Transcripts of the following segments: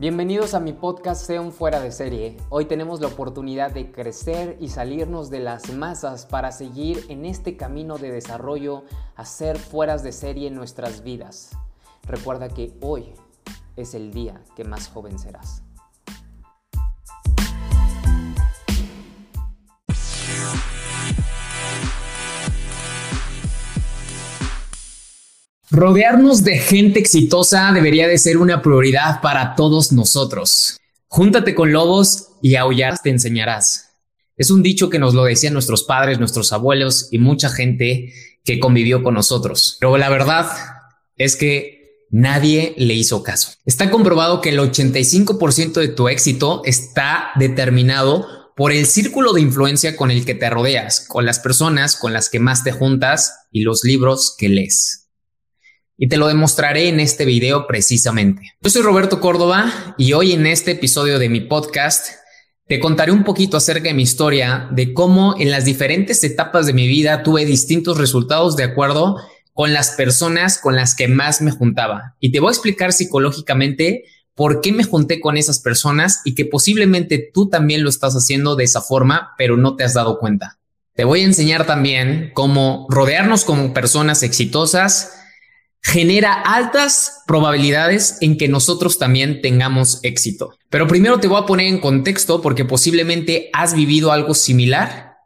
Bienvenidos a mi podcast Sea un fuera de serie. Hoy tenemos la oportunidad de crecer y salirnos de las masas para seguir en este camino de desarrollo a ser fueras de serie en nuestras vidas. Recuerda que hoy es el día que más joven serás. Rodearnos de gente exitosa debería de ser una prioridad para todos nosotros. Júntate con lobos y aullar te enseñarás. Es un dicho que nos lo decían nuestros padres, nuestros abuelos y mucha gente que convivió con nosotros. Pero la verdad es que nadie le hizo caso. Está comprobado que el 85% de tu éxito está determinado por el círculo de influencia con el que te rodeas, con las personas con las que más te juntas y los libros que lees y te lo demostraré en este video precisamente. Yo soy Roberto Córdoba y hoy en este episodio de mi podcast te contaré un poquito acerca de mi historia, de cómo en las diferentes etapas de mi vida tuve distintos resultados de acuerdo con las personas con las que más me juntaba. Y te voy a explicar psicológicamente por qué me junté con esas personas y que posiblemente tú también lo estás haciendo de esa forma, pero no te has dado cuenta. Te voy a enseñar también cómo rodearnos con personas exitosas genera altas probabilidades en que nosotros también tengamos éxito. Pero primero te voy a poner en contexto porque posiblemente has vivido algo similar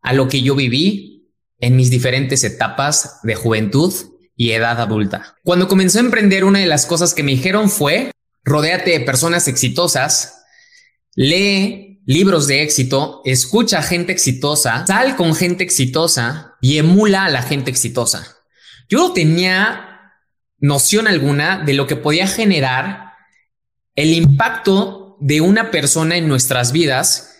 a lo que yo viví en mis diferentes etapas de juventud y edad adulta. Cuando comencé a emprender, una de las cosas que me dijeron fue, rodéate de personas exitosas, lee libros de éxito, escucha a gente exitosa, sal con gente exitosa y emula a la gente exitosa. Yo no tenía noción alguna de lo que podía generar el impacto de una persona en nuestras vidas,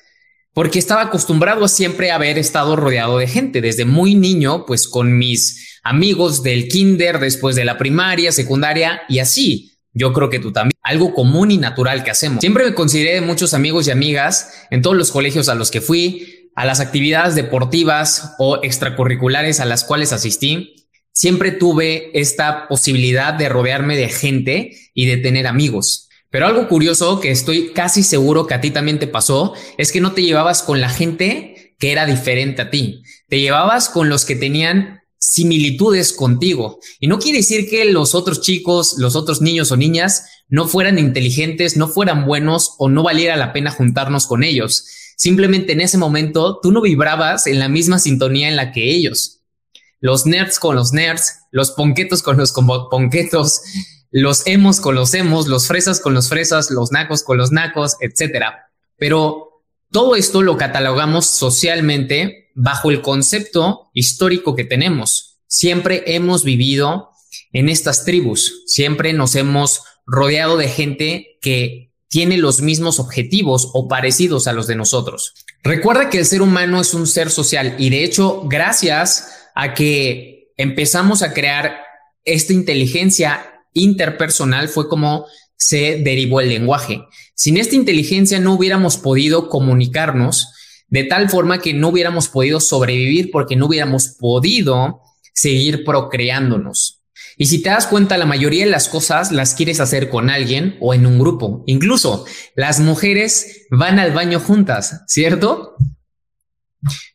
porque estaba acostumbrado a siempre haber estado rodeado de gente desde muy niño, pues con mis amigos del kinder, después de la primaria, secundaria y así. Yo creo que tú también. Algo común y natural que hacemos. Siempre me consideré de muchos amigos y amigas en todos los colegios a los que fui, a las actividades deportivas o extracurriculares a las cuales asistí siempre tuve esta posibilidad de rodearme de gente y de tener amigos. Pero algo curioso que estoy casi seguro que a ti también te pasó es que no te llevabas con la gente que era diferente a ti. Te llevabas con los que tenían similitudes contigo. Y no quiere decir que los otros chicos, los otros niños o niñas no fueran inteligentes, no fueran buenos o no valiera la pena juntarnos con ellos. Simplemente en ese momento tú no vibrabas en la misma sintonía en la que ellos los nerds con los nerds, los ponquetos con los ponquetos, los emos con los emos, los fresas con los fresas, los nacos con los nacos, etcétera. Pero todo esto lo catalogamos socialmente bajo el concepto histórico que tenemos. Siempre hemos vivido en estas tribus, siempre nos hemos rodeado de gente que tiene los mismos objetivos o parecidos a los de nosotros. Recuerda que el ser humano es un ser social y de hecho, gracias a que empezamos a crear esta inteligencia interpersonal fue como se derivó el lenguaje. Sin esta inteligencia no hubiéramos podido comunicarnos de tal forma que no hubiéramos podido sobrevivir porque no hubiéramos podido seguir procreándonos. Y si te das cuenta, la mayoría de las cosas las quieres hacer con alguien o en un grupo. Incluso las mujeres van al baño juntas, ¿cierto?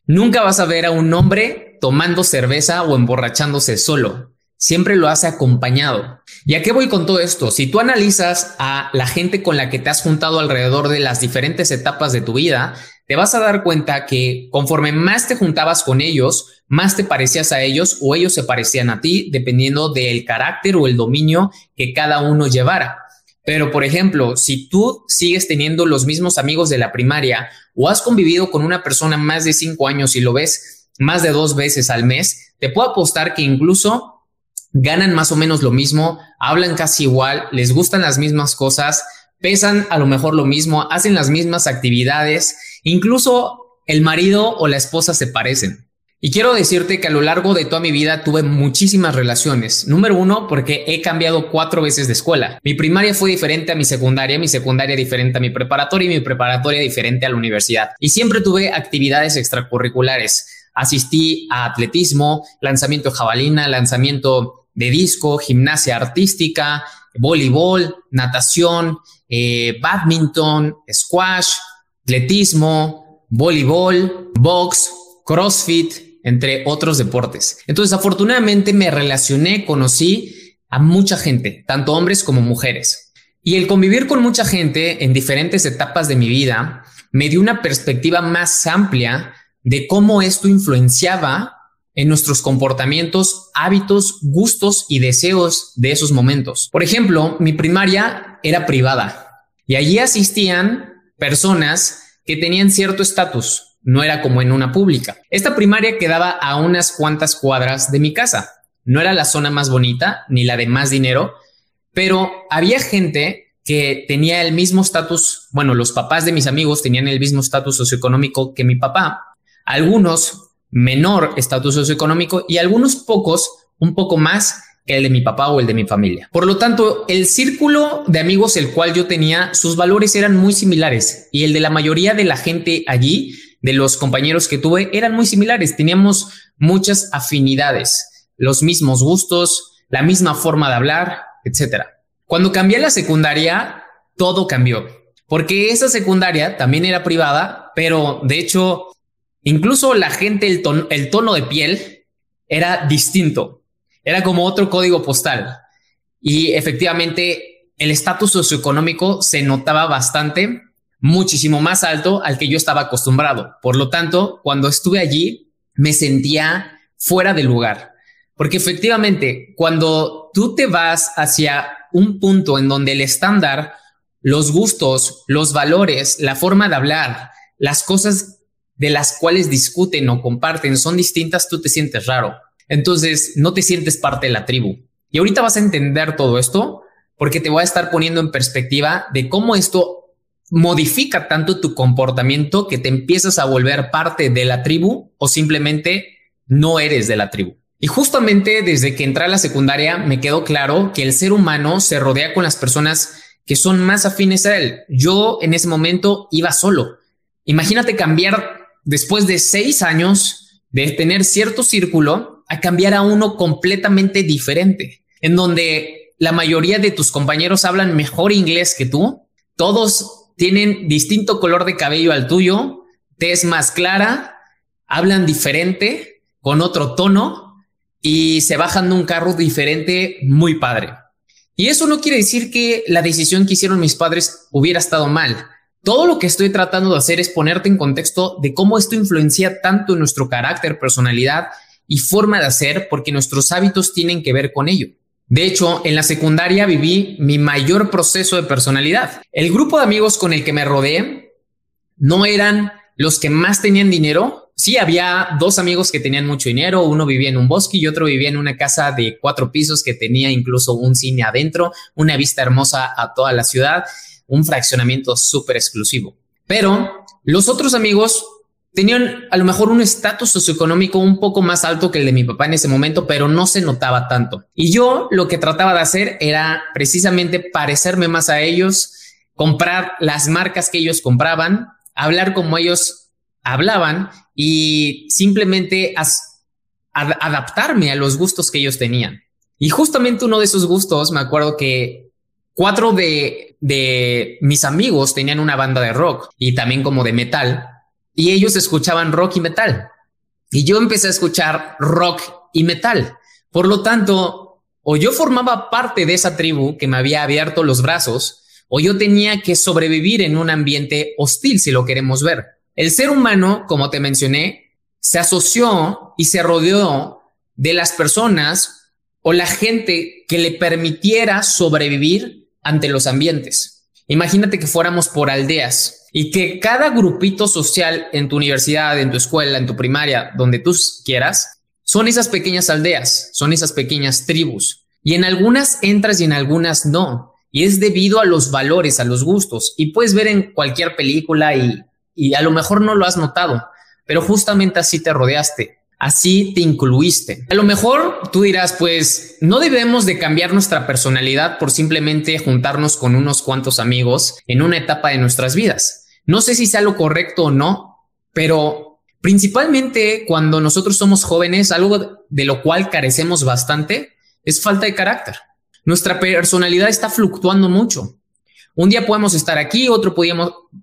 Nunca vas a ver a un hombre tomando cerveza o emborrachándose solo. Siempre lo hace acompañado. ¿Y a qué voy con todo esto? Si tú analizas a la gente con la que te has juntado alrededor de las diferentes etapas de tu vida, te vas a dar cuenta que conforme más te juntabas con ellos, más te parecías a ellos o ellos se parecían a ti, dependiendo del carácter o el dominio que cada uno llevara. Pero, por ejemplo, si tú sigues teniendo los mismos amigos de la primaria o has convivido con una persona más de cinco años y lo ves más de dos veces al mes, te puedo apostar que incluso ganan más o menos lo mismo, hablan casi igual, les gustan las mismas cosas, pesan a lo mejor lo mismo, hacen las mismas actividades, incluso el marido o la esposa se parecen. Y quiero decirte que a lo largo de toda mi vida tuve muchísimas relaciones. Número uno, porque he cambiado cuatro veces de escuela. Mi primaria fue diferente a mi secundaria, mi secundaria diferente a mi preparatoria y mi preparatoria diferente a la universidad. Y siempre tuve actividades extracurriculares. Asistí a atletismo, lanzamiento jabalina, lanzamiento de disco, gimnasia artística, voleibol, natación, eh, badminton, squash, atletismo, voleibol, box, crossfit, entre otros deportes. Entonces, afortunadamente me relacioné, conocí a mucha gente, tanto hombres como mujeres. Y el convivir con mucha gente en diferentes etapas de mi vida me dio una perspectiva más amplia de cómo esto influenciaba en nuestros comportamientos, hábitos, gustos y deseos de esos momentos. Por ejemplo, mi primaria era privada y allí asistían personas que tenían cierto estatus, no era como en una pública. Esta primaria quedaba a unas cuantas cuadras de mi casa. No era la zona más bonita ni la de más dinero, pero había gente que tenía el mismo estatus, bueno, los papás de mis amigos tenían el mismo estatus socioeconómico que mi papá, algunos menor estatus socioeconómico y algunos pocos un poco más que el de mi papá o el de mi familia. Por lo tanto, el círculo de amigos el cual yo tenía, sus valores eran muy similares y el de la mayoría de la gente allí, de los compañeros que tuve, eran muy similares. Teníamos muchas afinidades, los mismos gustos, la misma forma de hablar, etcétera. Cuando cambié la secundaria, todo cambió, porque esa secundaria también era privada, pero de hecho, incluso la gente, el tono, de piel era distinto, era como otro código postal. Y efectivamente, el estatus socioeconómico se notaba bastante, muchísimo más alto al que yo estaba acostumbrado. Por lo tanto, cuando estuve allí, me sentía fuera de lugar. Porque efectivamente, cuando tú te vas hacia un punto en donde el estándar, los gustos, los valores, la forma de hablar, las cosas de las cuales discuten o comparten son distintas, tú te sientes raro. Entonces, no te sientes parte de la tribu. Y ahorita vas a entender todo esto porque te voy a estar poniendo en perspectiva de cómo esto modifica tanto tu comportamiento que te empiezas a volver parte de la tribu o simplemente no eres de la tribu. Y justamente desde que entré a la secundaria me quedó claro que el ser humano se rodea con las personas que son más afines a él. Yo en ese momento iba solo. Imagínate cambiar después de seis años de tener cierto círculo a cambiar a uno completamente diferente, en donde la mayoría de tus compañeros hablan mejor inglés que tú, todos tienen distinto color de cabello al tuyo, te es más clara, hablan diferente, con otro tono, y se bajan de un carro diferente muy padre. Y eso no quiere decir que la decisión que hicieron mis padres hubiera estado mal. Todo lo que estoy tratando de hacer es ponerte en contexto de cómo esto influencia tanto nuestro carácter, personalidad y forma de hacer, porque nuestros hábitos tienen que ver con ello. De hecho, en la secundaria viví mi mayor proceso de personalidad. El grupo de amigos con el que me rodeé no eran los que más tenían dinero, sí, había dos amigos que tenían mucho dinero, uno vivía en un bosque y otro vivía en una casa de cuatro pisos que tenía incluso un cine adentro, una vista hermosa a toda la ciudad, un fraccionamiento súper exclusivo. Pero los otros amigos tenían a lo mejor un estatus socioeconómico un poco más alto que el de mi papá en ese momento, pero no se notaba tanto. Y yo lo que trataba de hacer era precisamente parecerme más a ellos, comprar las marcas que ellos compraban, hablar como ellos hablaban y simplemente adaptarme a los gustos que ellos tenían. Y justamente uno de esos gustos, me acuerdo que cuatro de, de mis amigos tenían una banda de rock y también como de metal, y ellos escuchaban rock y metal. Y yo empecé a escuchar rock y metal. Por lo tanto, o yo formaba parte de esa tribu que me había abierto los brazos, o yo tenía que sobrevivir en un ambiente hostil, si lo queremos ver. El ser humano, como te mencioné, se asoció y se rodeó de las personas o la gente que le permitiera sobrevivir ante los ambientes. Imagínate que fuéramos por aldeas y que cada grupito social en tu universidad, en tu escuela, en tu primaria, donde tú quieras, son esas pequeñas aldeas, son esas pequeñas tribus. Y en algunas entras y en algunas no. Y es debido a los valores, a los gustos. Y puedes ver en cualquier película y y a lo mejor no lo has notado, pero justamente así te rodeaste, así te incluiste. A lo mejor tú dirás, pues no debemos de cambiar nuestra personalidad por simplemente juntarnos con unos cuantos amigos en una etapa de nuestras vidas. No sé si sea lo correcto o no, pero principalmente cuando nosotros somos jóvenes, algo de lo cual carecemos bastante es falta de carácter. Nuestra personalidad está fluctuando mucho. Un día podemos estar aquí, otro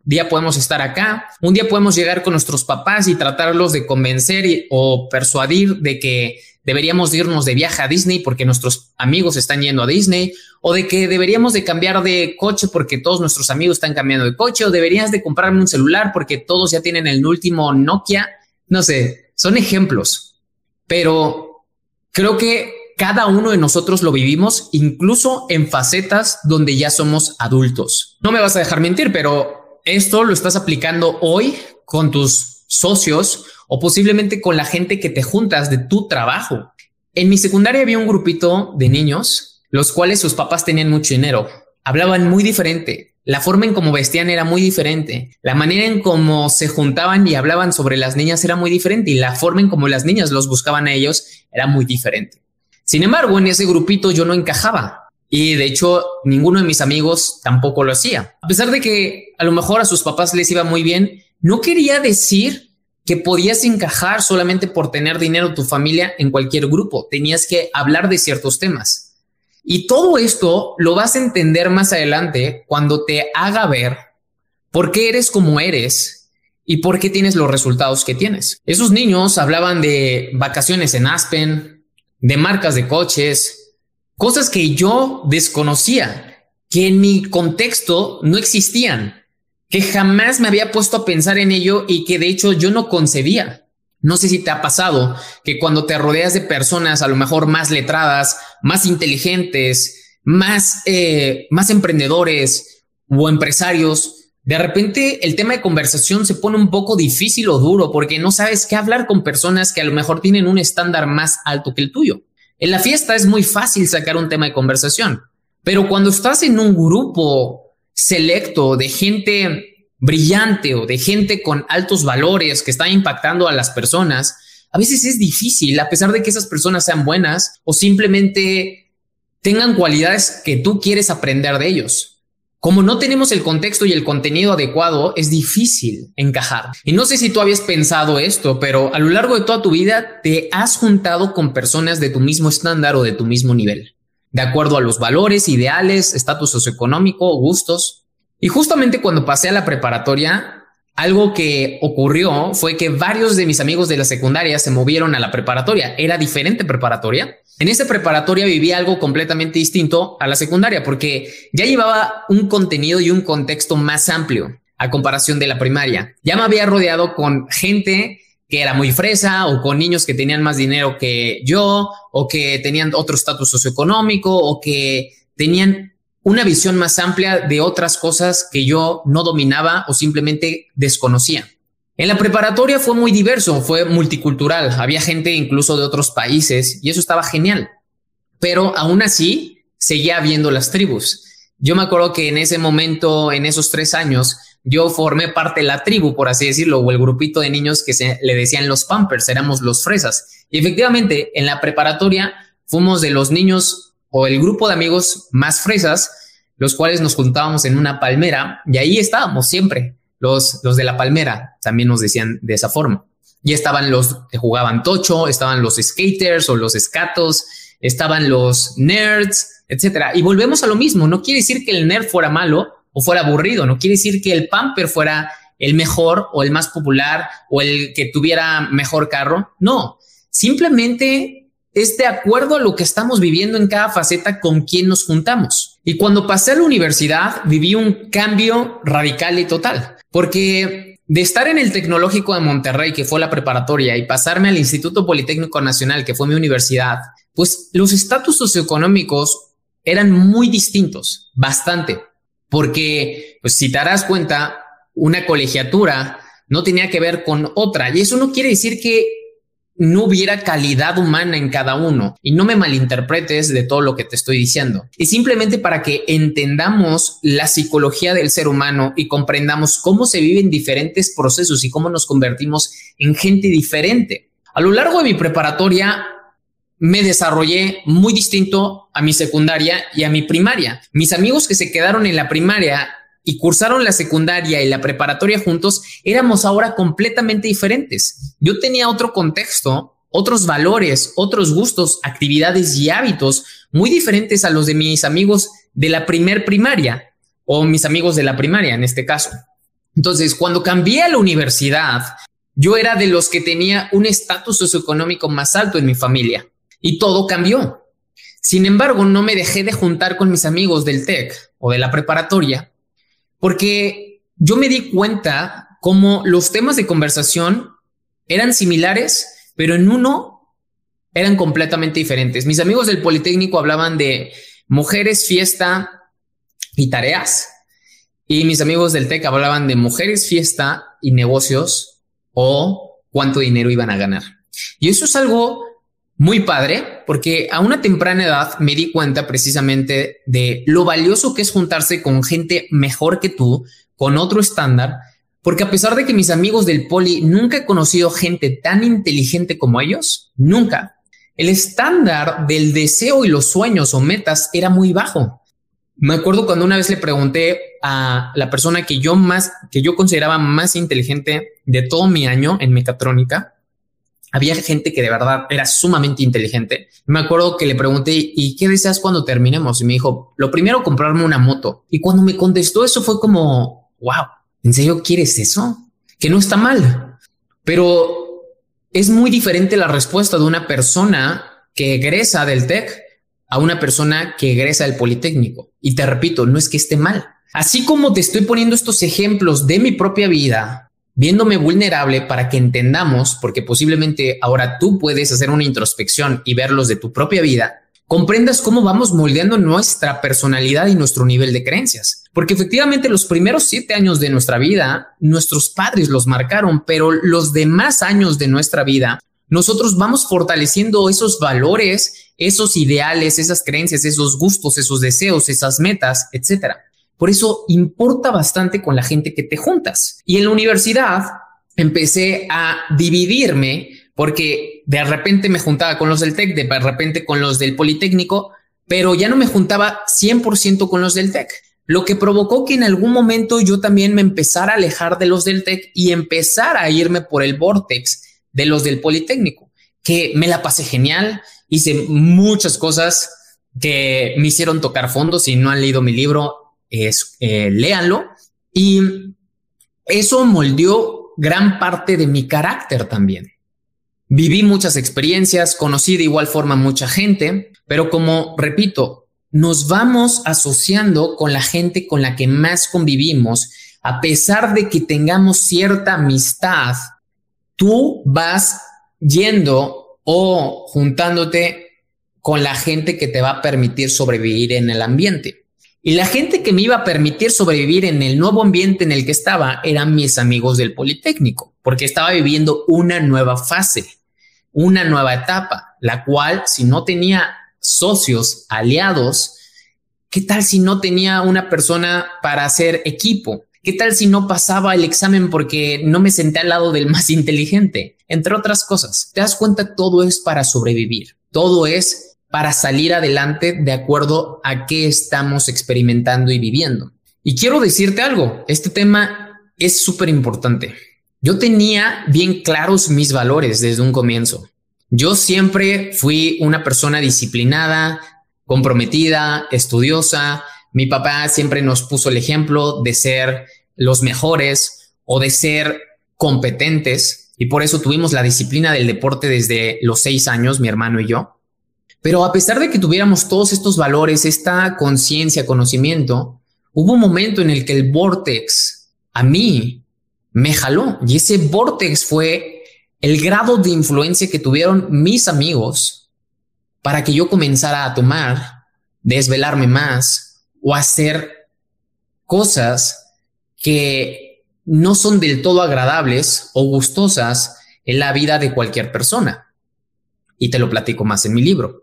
día podemos estar acá. Un día podemos llegar con nuestros papás y tratarlos de convencer o persuadir de que deberíamos irnos de viaje a Disney porque nuestros amigos están yendo a Disney o de que deberíamos de cambiar de coche porque todos nuestros amigos están cambiando de coche o deberías de comprarme un celular porque todos ya tienen el último Nokia. No sé, son ejemplos, pero creo que cada uno de nosotros lo vivimos, incluso en facetas donde ya somos adultos. No me vas a dejar mentir, pero esto lo estás aplicando hoy con tus socios o posiblemente con la gente que te juntas de tu trabajo. En mi secundaria había un grupito de niños, los cuales sus papás tenían mucho dinero. Hablaban muy diferente. La forma en cómo vestían era muy diferente. La manera en cómo se juntaban y hablaban sobre las niñas era muy diferente. Y la forma en cómo las niñas los buscaban a ellos era muy diferente. Sin embargo, en ese grupito yo no encajaba. Y de hecho, ninguno de mis amigos tampoco lo hacía. A pesar de que a lo mejor a sus papás les iba muy bien, no quería decir que podías encajar solamente por tener dinero tu familia en cualquier grupo. Tenías que hablar de ciertos temas. Y todo esto lo vas a entender más adelante cuando te haga ver por qué eres como eres y por qué tienes los resultados que tienes. Esos niños hablaban de vacaciones en Aspen, de marcas de coches, cosas que yo desconocía, que en mi contexto no existían, que jamás me había puesto a pensar en ello y que de hecho yo no concebía. No sé si te ha pasado que cuando te rodeas de personas a lo mejor más letradas, más inteligentes, más, eh, más emprendedores o empresarios, de repente el tema de conversación se pone un poco difícil o duro porque no sabes qué hablar con personas que a lo mejor tienen un estándar más alto que el tuyo. En la fiesta es muy fácil sacar un tema de conversación, pero cuando estás en un grupo selecto de gente brillante o de gente con altos valores que está impactando a las personas, a veces es difícil, a pesar de que esas personas sean buenas o simplemente tengan cualidades que tú quieres aprender de ellos. Como no tenemos el contexto y el contenido adecuado, es difícil encajar. Y no sé si tú habías pensado esto, pero a lo largo de toda tu vida te has juntado con personas de tu mismo estándar o de tu mismo nivel, de acuerdo a los valores, ideales, estatus socioeconómico, gustos. Y justamente cuando pasé a la preparatoria, algo que ocurrió fue que varios de mis amigos de la secundaria se movieron a la preparatoria. Era diferente preparatoria en esa preparatoria vivía algo completamente distinto a la secundaria porque ya llevaba un contenido y un contexto más amplio a comparación de la primaria. Ya me había rodeado con gente que era muy fresa o con niños que tenían más dinero que yo o que tenían otro estatus socioeconómico o que tenían una visión más amplia de otras cosas que yo no dominaba o simplemente desconocía. En la preparatoria fue muy diverso, fue multicultural, había gente incluso de otros países y eso estaba genial. Pero aún así seguía habiendo las tribus. Yo me acuerdo que en ese momento, en esos tres años, yo formé parte de la tribu, por así decirlo, o el grupito de niños que se le decían los Pampers, éramos los fresas. Y efectivamente, en la preparatoria fuimos de los niños o el grupo de amigos más fresas, los cuales nos juntábamos en una palmera y ahí estábamos siempre. Los, los de la palmera también nos decían de esa forma. Y estaban los que jugaban tocho, estaban los skaters o los escatos, estaban los nerds, etcétera. Y volvemos a lo mismo. No quiere decir que el nerd fuera malo o fuera aburrido. No quiere decir que el pamper fuera el mejor o el más popular o el que tuviera mejor carro. No, simplemente es de acuerdo a lo que estamos viviendo en cada faceta con quien nos juntamos. Y cuando pasé a la universidad, viví un cambio radical y total. Porque de estar en el Tecnológico de Monterrey, que fue la preparatoria, y pasarme al Instituto Politécnico Nacional, que fue mi universidad, pues los estatus socioeconómicos eran muy distintos, bastante. Porque, pues si te darás cuenta, una colegiatura no tenía que ver con otra. Y eso no quiere decir que no hubiera calidad humana en cada uno. Y no me malinterpretes de todo lo que te estoy diciendo. Y simplemente para que entendamos la psicología del ser humano y comprendamos cómo se viven diferentes procesos y cómo nos convertimos en gente diferente. A lo largo de mi preparatoria me desarrollé muy distinto a mi secundaria y a mi primaria. Mis amigos que se quedaron en la primaria y cursaron la secundaria y la preparatoria juntos, éramos ahora completamente diferentes. Yo tenía otro contexto otros valores, otros gustos, actividades y hábitos muy diferentes a los de mis amigos de la primer primaria o mis amigos de la primaria en este caso. Entonces, cuando cambié a la universidad, yo era de los que tenía un estatus socioeconómico más alto en mi familia y todo cambió. Sin embargo, no me dejé de juntar con mis amigos del TEC o de la preparatoria porque yo me di cuenta cómo los temas de conversación eran similares, pero en uno eran completamente diferentes. Mis amigos del Politécnico hablaban de mujeres, fiesta y tareas. Y mis amigos del TEC hablaban de mujeres, fiesta y negocios o cuánto dinero iban a ganar. Y eso es algo muy padre porque a una temprana edad me di cuenta precisamente de lo valioso que es juntarse con gente mejor que tú, con otro estándar porque a pesar de que mis amigos del poli nunca he conocido gente tan inteligente como ellos, nunca. El estándar del deseo y los sueños o metas era muy bajo. Me acuerdo cuando una vez le pregunté a la persona que yo más, que yo consideraba más inteligente de todo mi año en mecatrónica, había gente que de verdad era sumamente inteligente. Me acuerdo que le pregunté, ¿y qué deseas cuando terminemos? Y me dijo, lo primero, comprarme una moto. Y cuando me contestó eso fue como, wow, ¿En serio quieres eso? Que no está mal, pero es muy diferente la respuesta de una persona que egresa del TEC a una persona que egresa del Politécnico. Y te repito, no es que esté mal. Así como te estoy poniendo estos ejemplos de mi propia vida, viéndome vulnerable para que entendamos, porque posiblemente ahora tú puedes hacer una introspección y verlos de tu propia vida, comprendas cómo vamos moldeando nuestra personalidad y nuestro nivel de creencias. Porque efectivamente los primeros siete años de nuestra vida, nuestros padres los marcaron, pero los demás años de nuestra vida, nosotros vamos fortaleciendo esos valores, esos ideales, esas creencias, esos gustos, esos deseos, esas metas, etcétera. Por eso importa bastante con la gente que te juntas. Y en la universidad empecé a dividirme porque de repente me juntaba con los del TEC, de repente con los del Politécnico, pero ya no me juntaba 100% con los del TEC, lo que provocó que en algún momento yo también me empezara a alejar de los del TEC y empezar a irme por el vortex de los del Politécnico, que me la pasé genial, hice muchas cosas que me hicieron tocar fondo. Si no han leído mi libro, es, eh, léanlo. Y eso moldeó gran parte de mi carácter también. Viví muchas experiencias, conocí de igual forma mucha gente, pero como repito, nos vamos asociando con la gente con la que más convivimos, a pesar de que tengamos cierta amistad, tú vas yendo o juntándote con la gente que te va a permitir sobrevivir en el ambiente. Y la gente que me iba a permitir sobrevivir en el nuevo ambiente en el que estaba eran mis amigos del Politécnico, porque estaba viviendo una nueva fase, una nueva etapa, la cual si no tenía socios, aliados, ¿qué tal si no tenía una persona para hacer equipo? ¿Qué tal si no pasaba el examen porque no me senté al lado del más inteligente? Entre otras cosas, te das cuenta, todo es para sobrevivir, todo es para salir adelante de acuerdo a qué estamos experimentando y viviendo. Y quiero decirte algo, este tema es súper importante. Yo tenía bien claros mis valores desde un comienzo. Yo siempre fui una persona disciplinada, comprometida, estudiosa. Mi papá siempre nos puso el ejemplo de ser los mejores o de ser competentes y por eso tuvimos la disciplina del deporte desde los seis años, mi hermano y yo. Pero a pesar de que tuviéramos todos estos valores, esta conciencia, conocimiento, hubo un momento en el que el vortex a mí me jaló y ese vortex fue el grado de influencia que tuvieron mis amigos para que yo comenzara a tomar, desvelarme más o hacer cosas que no son del todo agradables o gustosas en la vida de cualquier persona. Y te lo platico más en mi libro.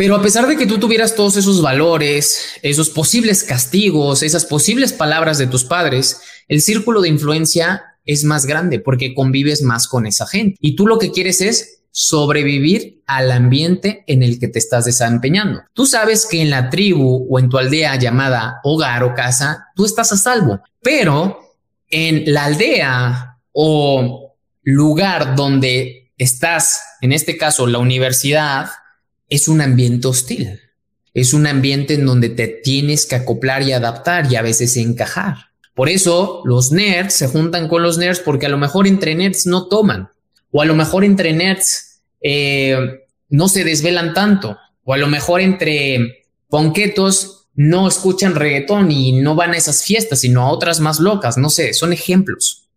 Pero a pesar de que tú tuvieras todos esos valores, esos posibles castigos, esas posibles palabras de tus padres, el círculo de influencia es más grande porque convives más con esa gente. Y tú lo que quieres es sobrevivir al ambiente en el que te estás desempeñando. Tú sabes que en la tribu o en tu aldea llamada hogar o casa, tú estás a salvo, pero en la aldea o lugar donde estás, en este caso, la universidad, es un ambiente hostil. Es un ambiente en donde te tienes que acoplar y adaptar y a veces encajar. Por eso los nerds se juntan con los nerds porque a lo mejor entre nerds no toman o a lo mejor entre nerds eh, no se desvelan tanto o a lo mejor entre ponquetos no escuchan reggaetón y no van a esas fiestas, sino a otras más locas, no sé, son ejemplos.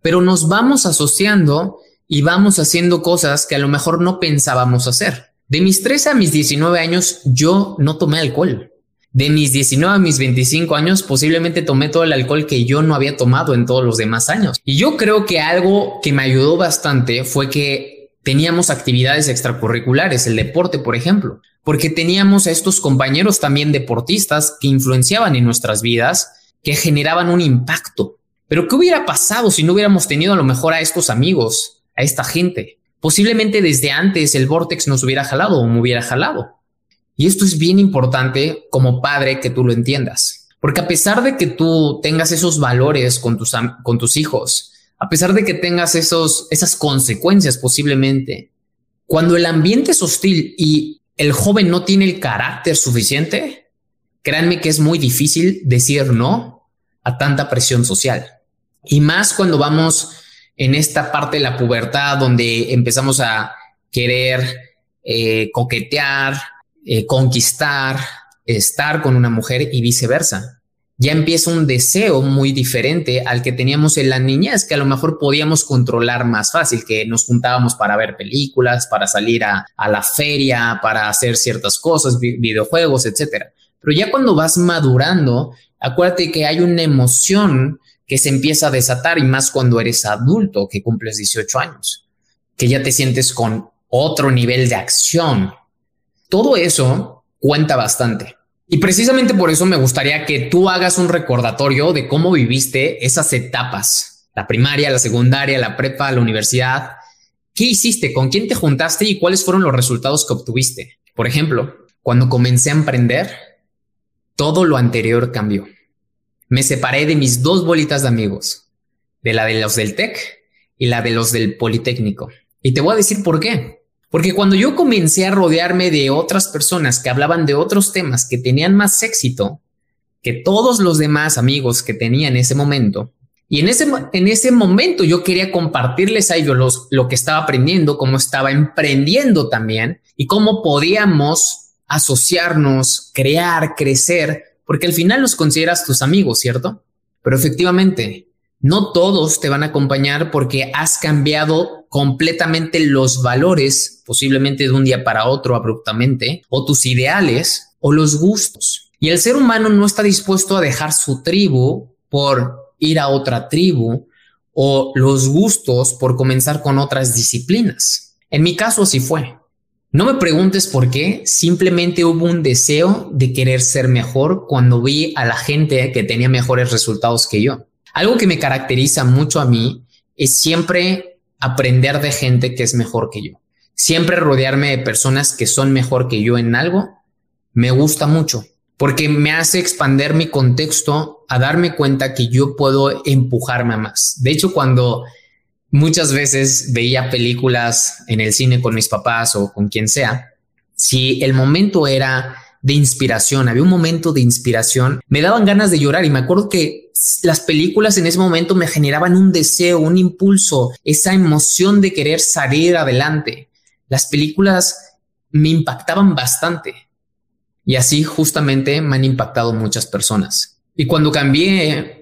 Pero nos vamos asociando y vamos haciendo cosas que a lo mejor no pensábamos hacer. De mis 13 a mis 19 años yo no tomé alcohol. De mis 19 a mis 25 años posiblemente tomé todo el alcohol que yo no había tomado en todos los demás años. Y yo creo que algo que me ayudó bastante fue que teníamos actividades extracurriculares, el deporte, por ejemplo, porque teníamos a estos compañeros también deportistas que influenciaban en nuestras vidas, que generaban un impacto. Pero ¿qué hubiera pasado si no hubiéramos tenido a lo mejor a estos amigos, a esta gente? Posiblemente desde antes el Vortex nos hubiera jalado o me hubiera jalado. Y esto es bien importante como padre que tú lo entiendas. Porque a pesar de que tú tengas esos valores con tus, con tus hijos, a pesar de que tengas esos, esas consecuencias posiblemente, cuando el ambiente es hostil y el joven no tiene el carácter suficiente, créanme que es muy difícil decir no a tanta presión social. Y más cuando vamos en esta parte de la pubertad donde empezamos a querer eh, coquetear, eh, conquistar, estar con una mujer y viceversa. Ya empieza un deseo muy diferente al que teníamos en la niñez, que a lo mejor podíamos controlar más fácil, que nos juntábamos para ver películas, para salir a, la feria, para hacer ciertas cosas, videojuegos, etcétera. Pero ya cuando vas madurando, acuérdate que hay una emoción que se empieza a desatar y más cuando eres adulto, que cumples 18 años, que ya te sientes con otro nivel de acción. Todo eso cuenta bastante. Y precisamente por eso me gustaría que tú hagas un recordatorio de cómo viviste esas etapas, la primaria, la secundaria, la prepa, la universidad. ¿Qué hiciste? ¿Con quién te juntaste y cuáles fueron los resultados que obtuviste? Por ejemplo, cuando comencé a emprender, todo lo anterior cambió me separé de mis dos bolitas de amigos, de la de los del TEC y la de los del Politécnico. Y te voy a decir por qué. Porque cuando yo comencé a rodearme de otras personas que hablaban de otros temas que tenían más éxito que todos los demás amigos que tenía en ese momento, y en ese, en ese momento yo quería compartirles a ellos lo que estaba aprendiendo, cómo estaba emprendiendo también y cómo podíamos asociarnos, crear, crecer porque al final los consideras tus amigos, ¿cierto? Pero efectivamente, no todos te van a acompañar porque has cambiado completamente los valores, posiblemente de un día para otro abruptamente, o tus ideales o los gustos. Y el ser humano no está dispuesto a dejar su tribu por ir a otra tribu o los gustos por comenzar con otras disciplinas. En mi caso así fue. No me preguntes por qué, simplemente hubo un deseo de querer ser mejor cuando vi a la gente que tenía mejores resultados que yo. Algo que me caracteriza mucho a mí es siempre aprender de gente que es mejor que yo. Siempre rodearme de personas que son mejor que yo en algo me gusta mucho porque me hace expander mi contexto a darme cuenta que yo puedo empujarme a más. De hecho, cuando muchas veces veía películas en el cine con mis papás o con quien sea, si el momento era de inspiración, había un momento de inspiración, me daban ganas de llorar y me acuerdo que las películas en ese momento me generaban un deseo, un impulso, esa emoción de querer salir adelante. Las películas me impactaban bastante y así justamente me han impactado muchas personas. Y cuando cambié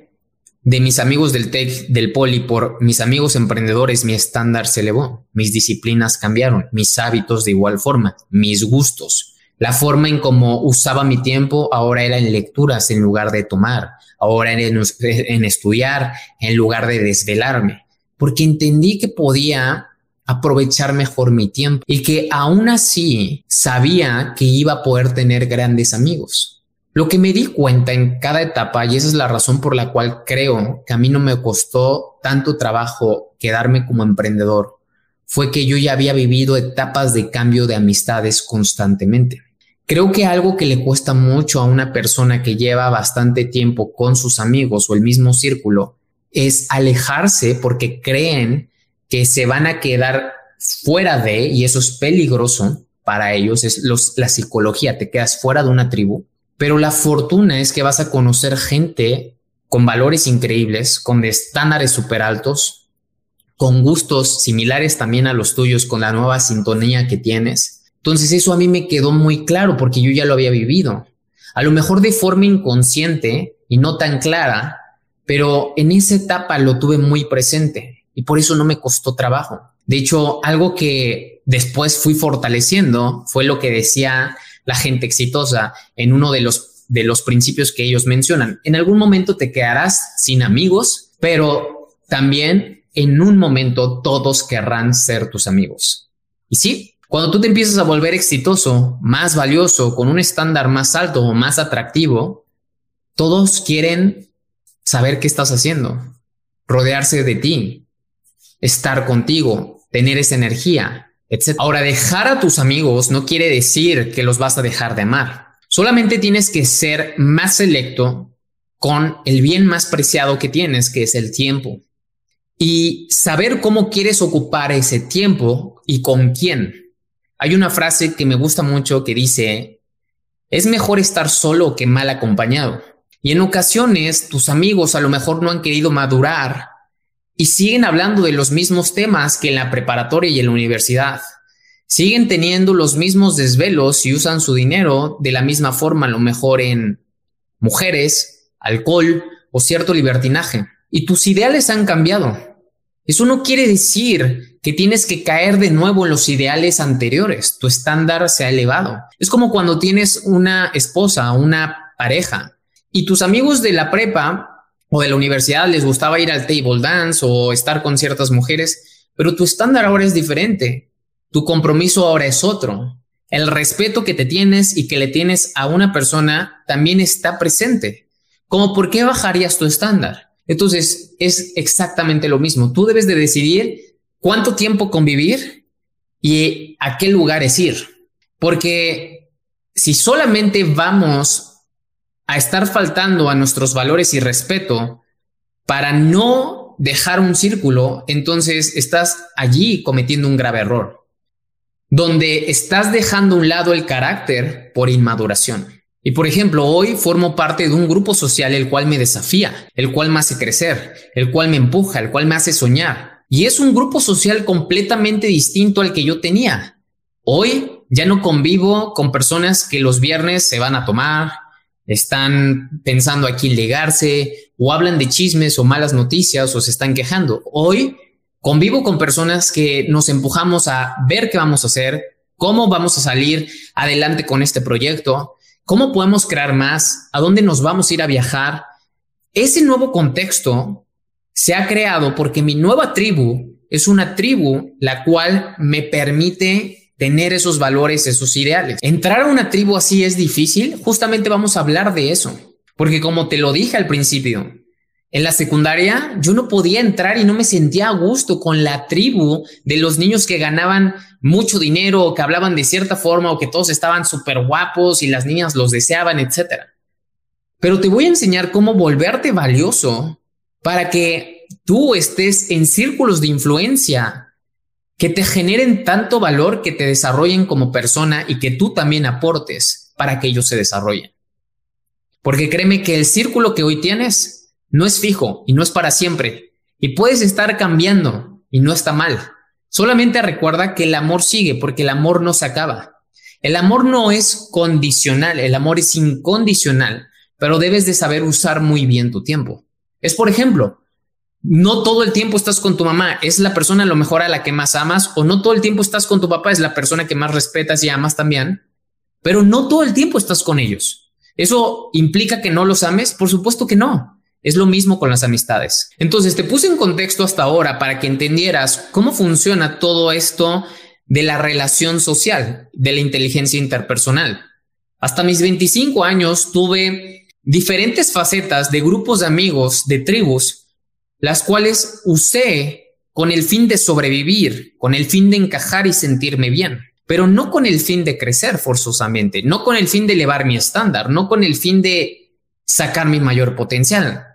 de mis amigos del TEC, del Poli, por mis amigos emprendedores, mi estándar se elevó, mis disciplinas cambiaron, mis hábitos de igual forma, mis gustos, la forma en cómo usaba mi tiempo ahora era en lecturas en lugar de tomar, ahora en, en estudiar en lugar de desvelarme, porque entendí que podía aprovechar mejor mi tiempo y que aún así sabía que iba a poder tener grandes amigos. Lo que me di cuenta en cada etapa, y esa es la razón por la cual creo que a mí no me costó tanto trabajo quedarme como emprendedor, fue que yo ya había vivido etapas de cambio de amistades constantemente. Creo que algo que le cuesta mucho a una persona que lleva bastante tiempo con sus amigos o el mismo círculo es alejarse porque creen que se van a quedar fuera de, y eso es peligroso para ellos, es la psicología, te quedas fuera de una tribu, pero la fortuna es que vas a conocer gente con valores increíbles, con estándares súper altos, con gustos similares también a los tuyos, con la nueva sintonía que tienes. Entonces eso a mí me quedó muy claro porque yo ya lo había vivido. A lo mejor de forma inconsciente y no tan clara, pero en esa etapa lo tuve muy presente y por eso no me costó trabajo. De hecho, algo que después fui fortaleciendo fue lo que decía la gente exitosa en uno de los, de los principios que ellos mencionan. En algún momento te quedarás sin amigos, pero también en un momento todos querrán ser tus amigos. Y sí, cuando tú te empiezas a volver exitoso, más valioso, con un estándar más alto o más atractivo, todos quieren saber qué estás haciendo, rodearse de ti, estar contigo, tener esa energía, Ahora, dejar a tus amigos no quiere decir que los vas a dejar de amar. Solamente tienes que ser más selecto con el bien más preciado que tienes, que es el tiempo. Y saber cómo quieres ocupar ese tiempo y con quién. Hay una frase que me gusta mucho que dice, es mejor estar solo que mal acompañado. Y en ocasiones tus amigos a lo mejor no han querido madurar y siguen hablando de los mismos temas que en la preparatoria y en la universidad. Siguen teniendo los mismos desvelos y usan su dinero de la misma forma, a lo mejor en mujeres, alcohol o cierto libertinaje. Y tus ideales han cambiado. Eso no quiere decir que tienes que caer de nuevo en los ideales anteriores. Tu estándar se ha elevado. Es como cuando tienes una esposa, una pareja y tus amigos de la prepa o de la universidad les gustaba ir al table dance o estar con ciertas mujeres, pero tu estándar ahora es diferente. Tu compromiso ahora es otro. El respeto que te tienes y que le tienes a una persona también está presente. Como por qué bajarías tu estándar? Entonces es exactamente lo mismo. Tú debes de decidir cuánto tiempo convivir y a qué lugares ir. Porque si solamente vamos a estar faltando a nuestros valores y respeto para no dejar un círculo, entonces estás allí cometiendo un grave error, donde estás dejando a un lado el carácter por inmaduración. Y por ejemplo, hoy formo parte de un grupo social el cual me desafía, el cual me hace crecer, el cual me empuja, el cual me hace soñar. Y es un grupo social completamente distinto al que yo tenía. Hoy ya no convivo con personas que los viernes se van a tomar, están pensando aquí en legarse o hablan de chismes o malas noticias o se están quejando. Hoy convivo con personas que nos empujamos a ver qué vamos a hacer, cómo vamos a salir adelante con este proyecto, cómo podemos crear más, a dónde nos vamos a ir a viajar. Ese nuevo contexto se ha creado porque mi nueva tribu es una tribu la cual me permite tener esos valores, esos ideales. Entrar a una tribu así es difícil, justamente vamos a hablar de eso, porque como te lo dije al principio, en la secundaria yo no podía entrar y no me sentía a gusto con la tribu de los niños que ganaban mucho dinero o que hablaban de cierta forma o que todos estaban súper guapos y las niñas los deseaban, etc. Pero te voy a enseñar cómo volverte valioso para que tú estés en círculos de influencia que te generen tanto valor que te desarrollen como persona y que tú también aportes para que ellos se desarrollen. Porque créeme que el círculo que hoy tienes no es fijo y no es para siempre y puedes estar cambiando y no está mal. Solamente recuerda que el amor sigue porque el amor no se acaba. El amor no es condicional, el amor es incondicional, pero debes de saber usar muy bien tu tiempo. Es por ejemplo, no todo el tiempo estás con tu mamá, es la persona a lo mejor a la que más amas, o no todo el tiempo estás con tu papá, es la persona que más respetas y amas también, pero no todo el tiempo estás con ellos. ¿Eso implica que no los ames? Por supuesto que no. Es lo mismo con las amistades. Entonces te puse en contexto hasta ahora para que entendieras cómo funciona todo esto de la relación social, de la inteligencia interpersonal. Hasta mis 25 años tuve diferentes facetas de grupos de amigos, de tribus, las cuales usé con el fin de sobrevivir, con el fin de encajar y sentirme bien, pero no con el fin de crecer forzosamente, no con el fin de elevar mi estándar, no con el fin de sacar mi mayor potencial.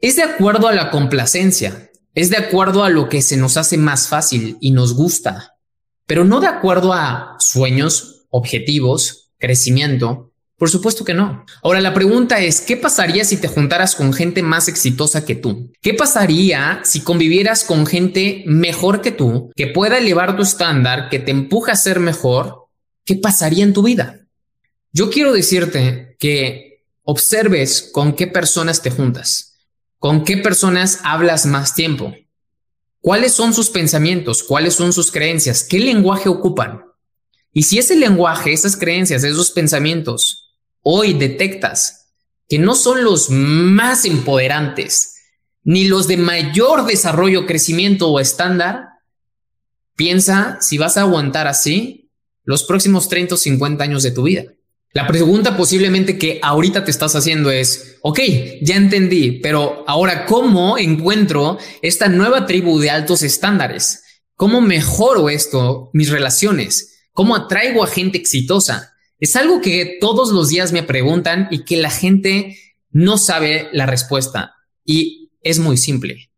Es de acuerdo a la complacencia, es de acuerdo a lo que se nos hace más fácil y nos gusta. pero no de acuerdo a sueños, objetivos, crecimiento. Por supuesto que no. Ahora la pregunta es, ¿qué pasaría si te juntaras con gente más exitosa que tú? ¿Qué pasaría si convivieras con gente mejor que tú, que pueda elevar tu estándar, que te empuja a ser mejor? ¿Qué pasaría en tu vida? Yo quiero decirte que observes con qué personas te juntas, con qué personas hablas más tiempo, cuáles son sus pensamientos, cuáles son sus creencias, qué lenguaje ocupan. Y si ese lenguaje, esas creencias, esos pensamientos, hoy detectas que no son los más empoderantes, ni los de mayor desarrollo, crecimiento o estándar, piensa si vas a aguantar así los próximos 30 o 50 años de tu vida. La pregunta posiblemente que ahorita te estás haciendo es, ok, ya entendí, pero ahora ¿cómo encuentro esta nueva tribu de altos estándares? ¿Cómo mejoro esto, mis relaciones? ¿Cómo atraigo a gente exitosa? Es algo que todos los días me preguntan y que la gente no sabe la respuesta. Y es muy simple.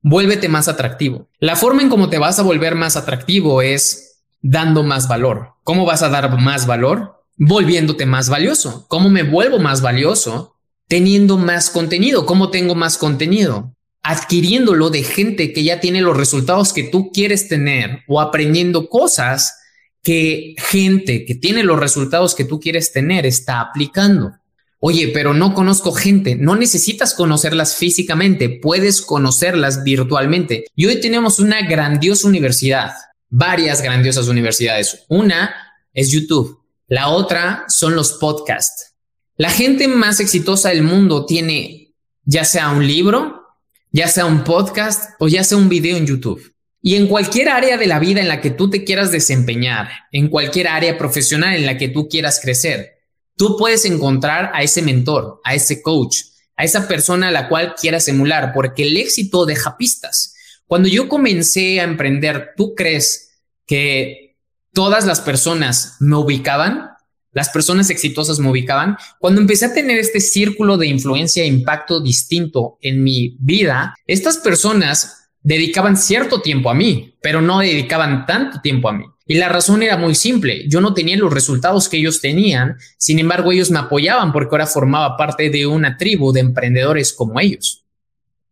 Vuélvete más atractivo. La forma en cómo te vas a volver más atractivo es dando más valor. ¿Cómo vas a dar más valor? volviéndote más valioso. ¿Cómo me vuelvo más valioso? Teniendo más contenido. ¿Cómo tengo más contenido? Adquiriéndolo de gente que ya tiene los resultados que tú quieres tener o aprendiendo cosas que gente que tiene los resultados que tú quieres tener está aplicando. Oye, pero no conozco gente. No necesitas conocerlas físicamente, puedes conocerlas virtualmente. Y hoy tenemos una grandiosa universidad, varias grandiosas universidades. Una es YouTube. La otra son los podcasts. La gente más exitosa del mundo tiene ya sea un libro, ya sea un podcast o ya sea un video en YouTube. Y en cualquier área de la vida en la que tú te quieras desempeñar, en cualquier área profesional en la que tú quieras crecer, tú puedes encontrar a ese mentor, a ese coach, a esa persona a la cual quieras emular, porque el éxito deja pistas. Cuando yo comencé a emprender, ¿tú crees que todas las personas me ubicaban, las personas exitosas me ubicaban. Cuando empecé a tener este círculo de influencia e impacto distinto en mi vida, estas personas dedicaban cierto tiempo a mí, pero no dedicaban tanto tiempo a mí. Y la razón era muy simple, yo no tenía los resultados que ellos tenían, sin embargo ellos me apoyaban porque ahora formaba parte de una tribu de emprendedores como ellos.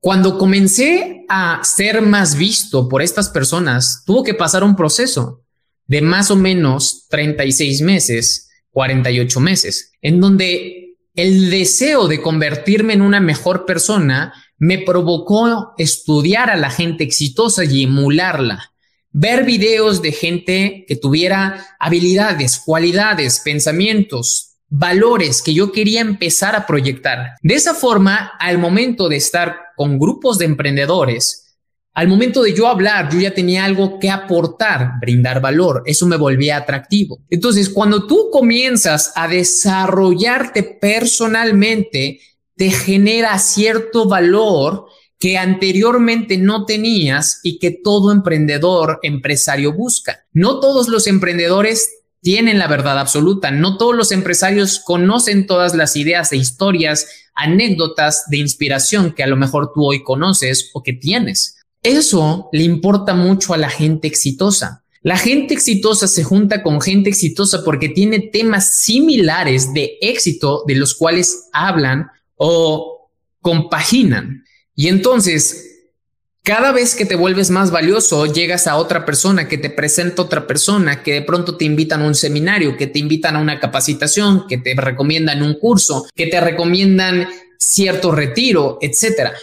Cuando comencé a ser más visto por estas personas, tuvo que pasar un proceso de más o menos 36 meses, 48 meses, en donde el deseo de convertirme en una mejor persona me provocó estudiar a la gente exitosa y emularla, ver videos de gente que tuviera habilidades, cualidades, pensamientos, valores que yo quería empezar a proyectar. De esa forma, al momento de estar con grupos de emprendedores, al momento de yo hablar, yo ya tenía algo que aportar, brindar valor. Eso me volvía atractivo. Entonces, cuando tú comienzas a desarrollarte personalmente, te genera cierto valor que anteriormente no tenías y que todo emprendedor, empresario busca. No todos los emprendedores tienen la verdad absoluta. No todos los empresarios conocen todas las ideas e historias, anécdotas de inspiración que a lo mejor tú hoy conoces o que tienes. Eso le importa mucho a la gente exitosa. La gente exitosa se junta con gente exitosa porque tiene temas similares de éxito de los cuales hablan o compaginan. Y entonces, cada vez que te vuelves más valioso, llegas a otra persona que te presenta otra persona, que de pronto te invitan a un seminario, que te invitan a una capacitación, que te recomiendan un curso, que te recomiendan cierto retiro, etcétera.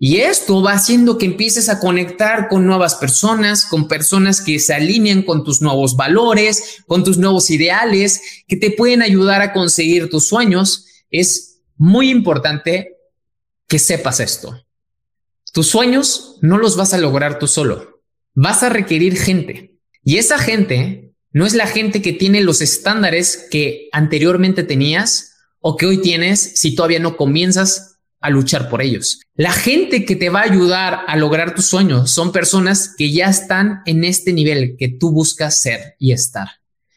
Y esto va haciendo que empieces a conectar con nuevas personas, con personas que se alinean con tus nuevos valores, con tus nuevos ideales, que te pueden ayudar a conseguir tus sueños. Es muy importante que sepas esto. Tus sueños no los vas a lograr tú solo. Vas a requerir gente. Y esa gente no es la gente que tiene los estándares que anteriormente tenías o que hoy tienes si todavía no comienzas a luchar por ellos. La gente que te va a ayudar a lograr tus sueños son personas que ya están en este nivel que tú buscas ser y estar.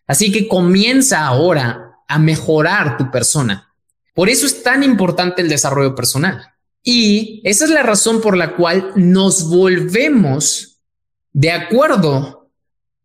Así que comienza ahora a mejorar tu persona. Por eso es tan importante el desarrollo personal. Y esa es la razón por la cual nos volvemos de acuerdo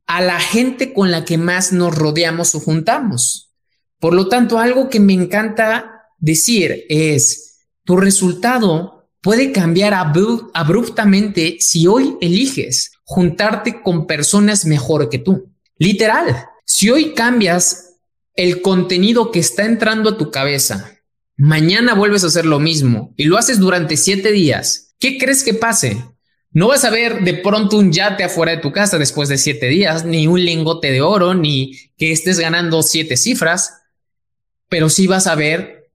a la gente con la que más nos rodeamos o juntamos. Por lo tanto, algo que me encanta decir es, tu resultado puede cambiar abruptamente si hoy eliges juntarte con personas mejor que tú. Literal, si hoy cambias el contenido que está entrando a tu cabeza, mañana vuelves a hacer lo mismo y lo haces durante siete días, ¿qué crees que pase? No vas a ver de pronto un yate afuera de tu casa después de siete días, ni un lingote de oro, ni que estés ganando siete cifras, pero sí vas a ver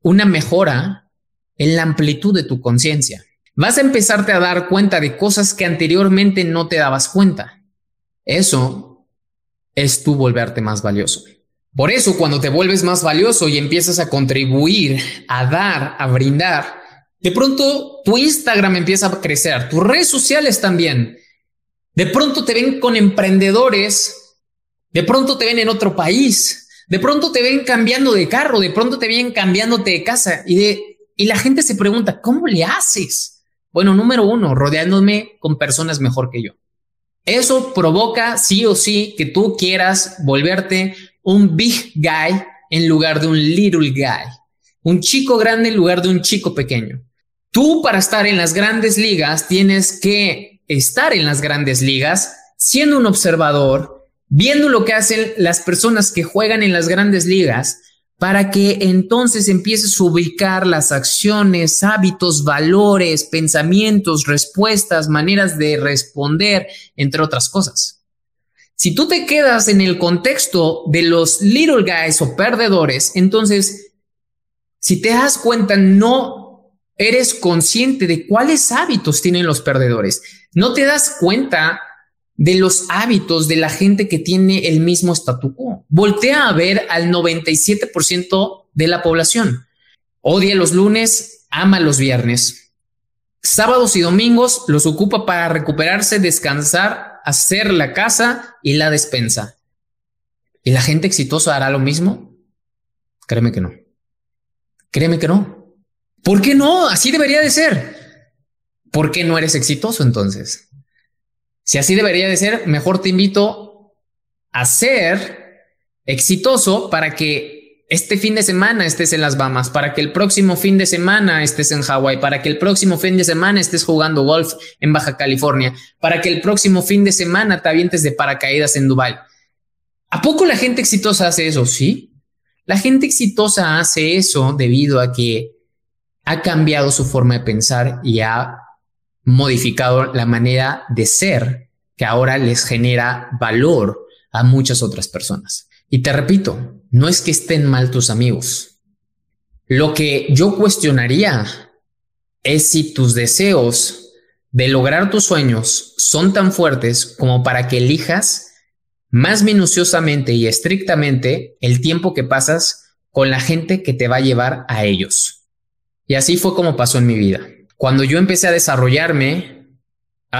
una mejora en la amplitud de tu conciencia. Vas a empezarte a dar cuenta de cosas que anteriormente no te dabas cuenta. Eso es tú volverte más valioso. Por eso, cuando te vuelves más valioso y empiezas a contribuir, a dar, a brindar, de pronto tu Instagram empieza a crecer, tus redes sociales también. De pronto te ven con emprendedores, de pronto te ven en otro país, de pronto te ven cambiando de carro, de pronto te ven cambiándote de casa y, de, y la gente se pregunta, ¿cómo le haces? Bueno, número uno, rodeándome con personas mejor que yo. Eso provoca sí o sí que tú quieras volverte un big guy en lugar de un little guy, un chico grande en lugar de un chico pequeño. Tú para estar en las grandes ligas tienes que estar en las grandes ligas siendo un observador, viendo lo que hacen las personas que juegan en las grandes ligas para que entonces empieces a ubicar las acciones, hábitos, valores, pensamientos, respuestas, maneras de responder, entre otras cosas. Si tú te quedas en el contexto de los little guys o perdedores, entonces, si te das cuenta, no eres consciente de cuáles hábitos tienen los perdedores. No te das cuenta de los hábitos de la gente que tiene el mismo statu quo. Voltea a ver al 97% de la población. Odia los lunes, ama los viernes. Sábados y domingos los ocupa para recuperarse, descansar, hacer la casa y la despensa. ¿Y la gente exitosa hará lo mismo? Créeme que no. Créeme que no. ¿Por qué no? Así debería de ser. ¿Por qué no eres exitoso entonces? Si así debería de ser, mejor te invito a ser exitoso para que este fin de semana estés en las Bahamas, para que el próximo fin de semana estés en Hawái, para que el próximo fin de semana estés jugando golf en Baja California, para que el próximo fin de semana te avientes de paracaídas en Dubai. ¿A poco la gente exitosa hace eso? Sí. La gente exitosa hace eso debido a que ha cambiado su forma de pensar y ha modificado la manera de ser que ahora les genera valor a muchas otras personas. Y te repito, no es que estén mal tus amigos. Lo que yo cuestionaría es si tus deseos de lograr tus sueños son tan fuertes como para que elijas más minuciosamente y estrictamente el tiempo que pasas con la gente que te va a llevar a ellos. Y así fue como pasó en mi vida. Cuando yo empecé a desarrollarme,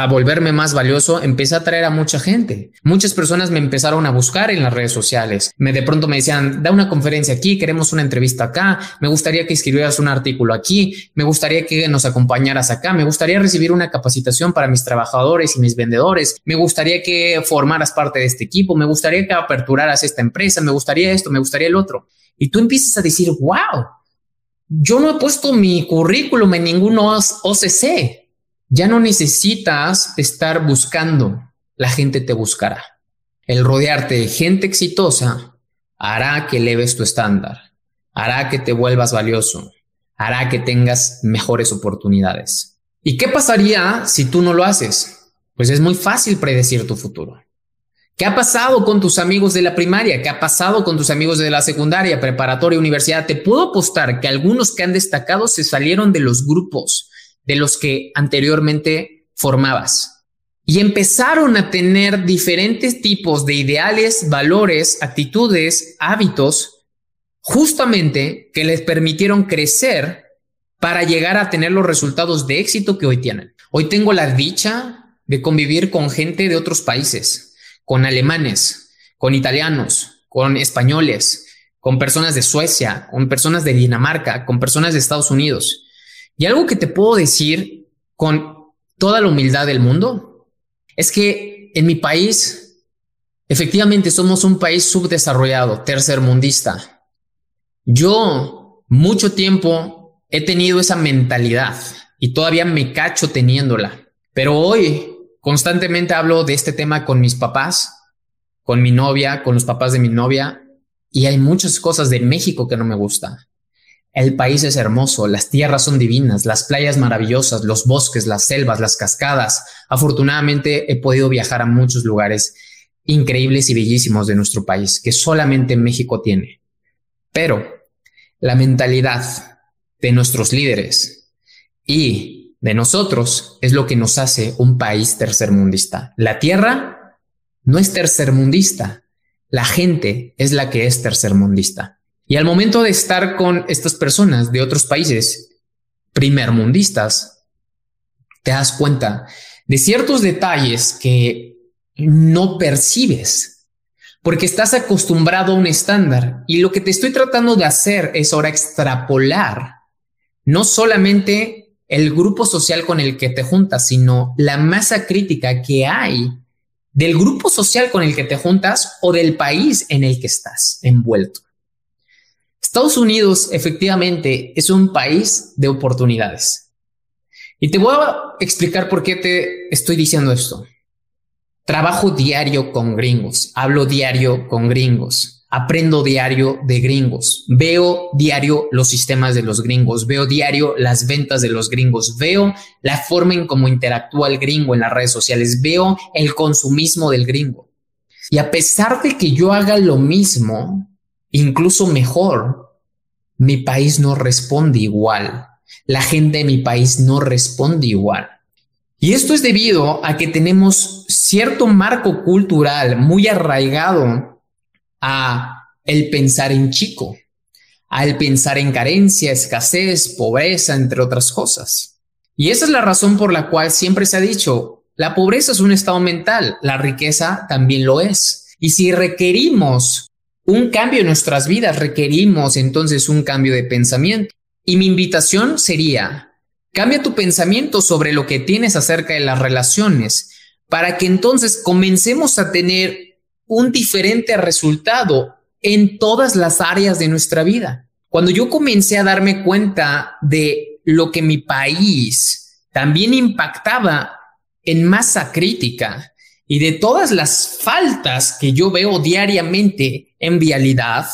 a volverme más valioso, empecé a atraer a mucha gente. Muchas personas me empezaron a buscar en las redes sociales. Me de pronto me decían, da una conferencia aquí, queremos una entrevista acá, me gustaría que escribieras un artículo aquí, me gustaría que nos acompañaras acá, me gustaría recibir una capacitación para mis trabajadores y mis vendedores, me gustaría que formaras parte de este equipo, me gustaría que aperturaras esta empresa, me gustaría esto, me gustaría el otro. Y tú empiezas a decir, wow, yo no he puesto mi currículum en ningún OCC. Ya no necesitas estar buscando. La gente te buscará. El rodearte de gente exitosa hará que eleves tu estándar, hará que te vuelvas valioso, hará que tengas mejores oportunidades. ¿Y qué pasaría si tú no lo haces? Pues es muy fácil predecir tu futuro. ¿Qué ha pasado con tus amigos de la primaria? ¿Qué ha pasado con tus amigos de la secundaria, preparatoria, universidad? Te puedo apostar que algunos que han destacado se salieron de los grupos de los que anteriormente formabas y empezaron a tener diferentes tipos de ideales, valores, actitudes, hábitos, justamente que les permitieron crecer para llegar a tener los resultados de éxito que hoy tienen. Hoy tengo la dicha de convivir con gente de otros países con alemanes, con italianos, con españoles, con personas de Suecia, con personas de Dinamarca, con personas de Estados Unidos. Y algo que te puedo decir con toda la humildad del mundo es que en mi país Efectivamente, somos un país subdesarrollado, tercermundista. Yo mucho tiempo he tenido esa mentalidad y todavía me cacho teniéndola. Pero hoy constantemente hablo de este tema con mis papás, con mi novia, con los papás de mi novia, y hay muchas cosas de México que no me gustan. El país es hermoso, las tierras son divinas, las playas maravillosas, los bosques, las selvas, las cascadas. Afortunadamente he podido viajar a muchos lugares increíbles y bellísimos de nuestro país que solamente México tiene. Pero la mentalidad de nuestros líderes y de nosotros es lo que nos hace un país tercermundista. La tierra no es tercermundista, la gente es la que es tercermundista. Y al momento de estar con estas personas de otros países primermundistas, te das cuenta de ciertos detalles que no percibes porque estás acostumbrado a un estándar y lo que te estoy tratando de hacer es ahora extrapolar no solamente el grupo social con el que te juntas, sino la masa crítica que hay del grupo social con el que te juntas o del país en el que estás envuelto. Estados Unidos efectivamente es un país de oportunidades. Y te voy a explicar por qué te estoy diciendo esto. Trabajo diario con gringos, hablo diario con gringos, aprendo diario de gringos, veo diario los sistemas de los gringos, veo diario las ventas de los gringos, veo la forma en cómo interactúa el gringo en las redes sociales, veo el consumismo del gringo. Y a pesar de que yo haga lo mismo, incluso mejor, mi país no responde igual. La gente de mi país no responde igual. Y esto es debido a que tenemos cierto marco cultural muy arraigado a el pensar en chico, al pensar en carencia, escasez, pobreza, entre otras cosas. Y esa es la razón por la cual siempre se ha dicho, la pobreza es un estado mental, la riqueza también lo es. Y si requerimos un cambio en nuestras vidas, requerimos entonces un cambio de pensamiento. Y mi invitación sería, cambia tu pensamiento sobre lo que tienes acerca de las relaciones para que entonces comencemos a tener un diferente resultado en todas las áreas de nuestra vida. Cuando yo comencé a darme cuenta de lo que mi país también impactaba en masa crítica, y de todas las faltas que yo veo diariamente en vialidad,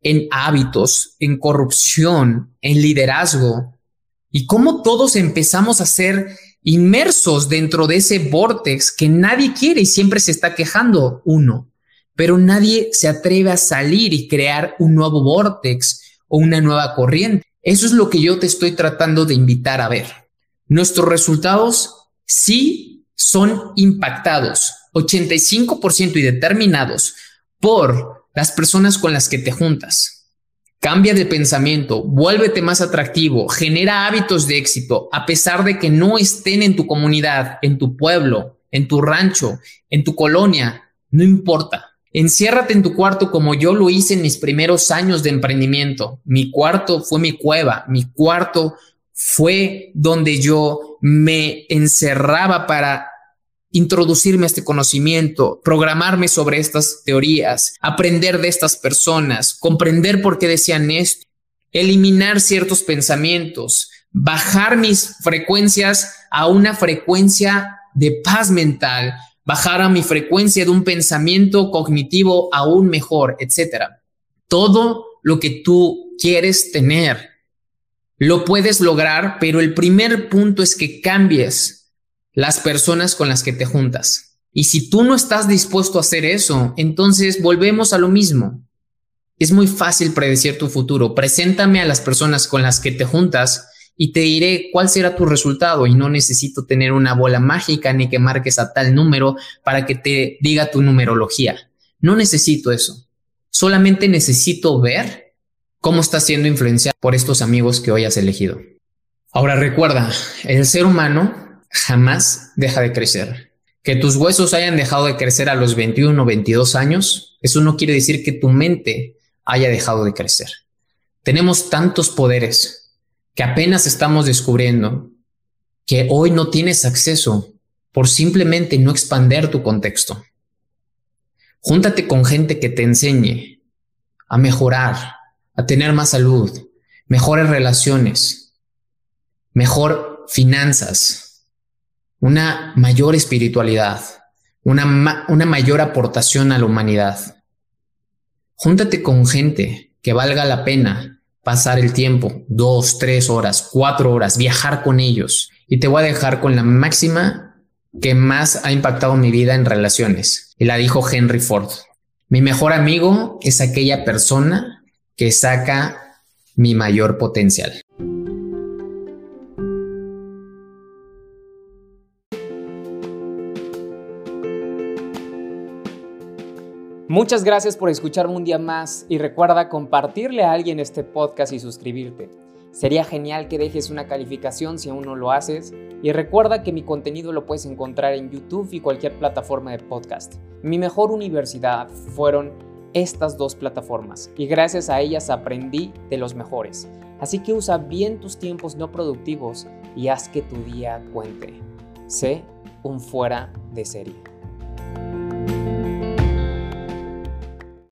en hábitos, en corrupción, en liderazgo, y cómo todos empezamos a ser inmersos dentro de ese vortex que nadie quiere y siempre se está quejando uno, pero nadie se atreve a salir y crear un nuevo vortex o una nueva corriente. Eso es lo que yo te estoy tratando de invitar a ver. Nuestros resultados sí son impactados 85% y determinados por las personas con las que te juntas. Cambia de pensamiento, vuélvete más atractivo, genera hábitos de éxito, a pesar de que no estén en tu comunidad, en tu pueblo, en tu rancho, en tu colonia, no importa. Enciérrate en tu cuarto como yo lo hice en mis primeros años de emprendimiento. Mi cuarto fue mi cueva, mi cuarto fue donde yo me encerraba para introducirme a este conocimiento, programarme sobre estas teorías, aprender de estas personas, comprender por qué decían esto, eliminar ciertos pensamientos, bajar mis frecuencias a una frecuencia de paz mental, bajar a mi frecuencia de un pensamiento cognitivo aún mejor, etcétera. Todo lo que tú quieres tener lo puedes lograr, pero el primer punto es que cambies las personas con las que te juntas. Y si tú no estás dispuesto a hacer eso, entonces volvemos a lo mismo. Es muy fácil predecir tu futuro. Preséntame a las personas con las que te juntas y te diré cuál será tu resultado y no necesito tener una bola mágica ni que marques a tal número para que te diga tu numerología. No necesito eso. Solamente necesito ver cómo estás siendo influenciado por estos amigos que hoy has elegido. Ahora recuerda, el ser humano jamás deja de crecer. Que tus huesos hayan dejado de crecer a los 21 o 22 años, eso no quiere decir que tu mente haya dejado de crecer. Tenemos tantos poderes que apenas estamos descubriendo que hoy no tienes acceso por simplemente no expander tu contexto. Júntate con gente que te enseñe a mejorar, a tener más salud, mejores relaciones, mejor finanzas, una mayor espiritualidad, una, una mayor aportación a la humanidad. Júntate con gente que valga la pena pasar el tiempo, dos, tres horas, cuatro horas, viajar con ellos. Y te voy a dejar con la máxima que más ha impactado mi vida en relaciones. Y la dijo Henry Ford. Mi mejor amigo es aquella persona que saca mi mayor potencial. Muchas gracias por escucharme un día más y recuerda compartirle a alguien este podcast y suscribirte. Sería genial que dejes una calificación si aún no lo haces y recuerda que mi contenido lo puedes encontrar en YouTube y cualquier plataforma de podcast. Mi mejor universidad fueron estas dos plataformas y gracias a ellas aprendí de los mejores. Así que usa bien tus tiempos no productivos y haz que tu día cuente. Sé un fuera de serie.